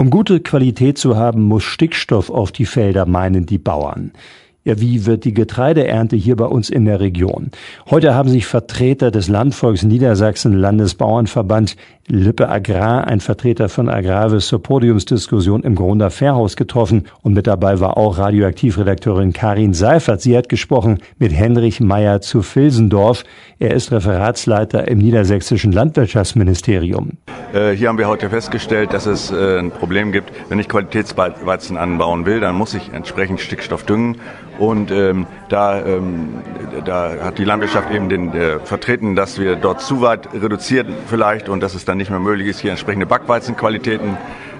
Um gute Qualität zu haben, muss Stickstoff auf die Felder meinen die Bauern. Ja, wie wird die Getreideernte hier bei uns in der Region? Heute haben sich Vertreter des Landvolks Niedersachsen Landesbauernverband Lippe Agrar, ein Vertreter von Agravis zur Podiumsdiskussion im Grunder Fährhaus getroffen und mit dabei war auch Radioaktivredakteurin Karin Seifert. Sie hat gesprochen mit Henrich Meyer zu Filsendorf. Er ist Referatsleiter im Niedersächsischen Landwirtschaftsministerium. Äh, hier haben wir heute festgestellt, dass es äh, ein Problem gibt, wenn ich Qualitätsweizen anbauen will, dann muss ich entsprechend Stickstoff düngen und ähm, da, ähm, da hat die Landwirtschaft eben den, äh, vertreten, dass wir dort zu weit reduzieren vielleicht und dass es dann nicht mehr möglich ist, hier entsprechende Backweizenqualitäten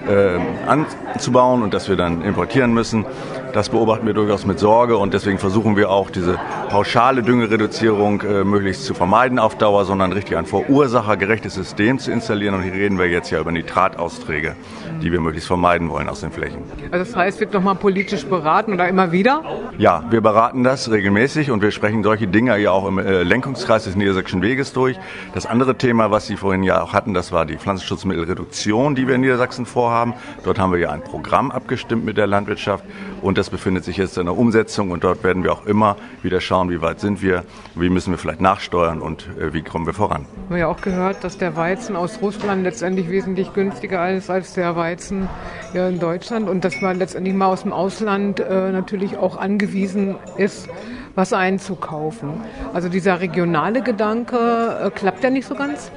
äh, anzubauen und dass wir dann importieren müssen. Das beobachten wir durchaus mit Sorge und deswegen versuchen wir auch diese pauschale Düngereduzierung äh, möglichst zu vermeiden auf Dauer, sondern richtig ein verursachergerechtes System zu installieren. Und hier reden wir jetzt ja über Nitratausträge, die wir möglichst vermeiden wollen aus den Flächen. Also das heißt, wird nochmal politisch beraten oder immer wieder? Ja, wir beraten das regelmäßig und wir sprechen solche Dinge ja auch im äh, Lenkungskreis des Niedersächsischen Weges durch. Das andere Thema, was Sie vorhin ja auch hatten, das war die Pflanzenschutzmittelreduktion, die wir in Niedersachsen vorhaben. Dort haben wir ja ein Programm abgestimmt mit der Landwirtschaft und das befindet sich jetzt in der Umsetzung und dort werden wir auch immer wieder schauen, wie weit sind wir, wie müssen wir vielleicht nachsteuern und äh, wie kommen wir voran. Wir haben ja auch gehört, dass der Weizen aus Russland letztendlich wesentlich günstiger ist als der Weizen hier in Deutschland und dass man letztendlich mal aus dem Ausland äh, natürlich auch angewiesen ist, was einzukaufen. Also dieser regionale Gedanke äh, klappt ja nicht so ganz.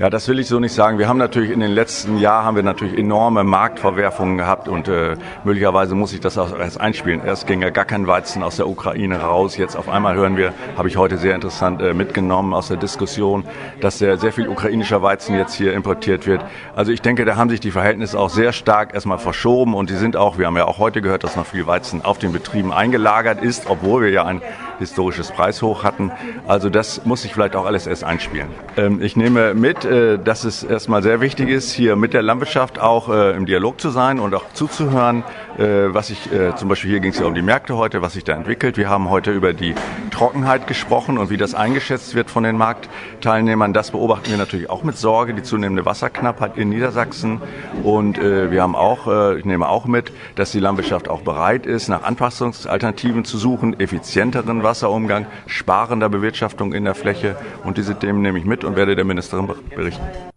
Ja, das will ich so nicht sagen. Wir haben natürlich in den letzten Jahren haben wir natürlich enorme Marktverwerfungen gehabt und äh, möglicherweise muss ich das auch erst einspielen. Erst ging ja gar kein Weizen aus der Ukraine raus. Jetzt auf einmal hören wir, habe ich heute sehr interessant äh, mitgenommen aus der Diskussion, dass sehr, sehr viel ukrainischer Weizen jetzt hier importiert wird. Also ich denke, da haben sich die Verhältnisse auch sehr stark erstmal verschoben und die sind auch, wir haben ja auch heute gehört, dass noch viel Weizen auf den Betrieben eingelagert ist, obwohl wir ja ein historisches Preishoch hatten. Also das muss sich vielleicht auch alles erst einspielen. Ähm, ich nehme mit, äh, dass es erstmal sehr wichtig ist, hier mit der Landwirtschaft auch äh, im Dialog zu sein und auch zuzuhören, äh, was ich zum Beispiel hier ging es ja um die Märkte heute, was sich da entwickelt. Wir haben heute über die Trockenheit gesprochen und wie das eingeschätzt wird von den Marktteilnehmern. Das beobachten wir natürlich auch mit Sorge, die zunehmende Wasserknappheit in Niedersachsen. Und wir haben auch, ich nehme auch mit, dass die Landwirtschaft auch bereit ist, nach Anpassungsalternativen zu suchen, effizienteren Wasserumgang, sparender Bewirtschaftung in der Fläche. Und diese Themen nehme ich mit und werde der Ministerin berichten.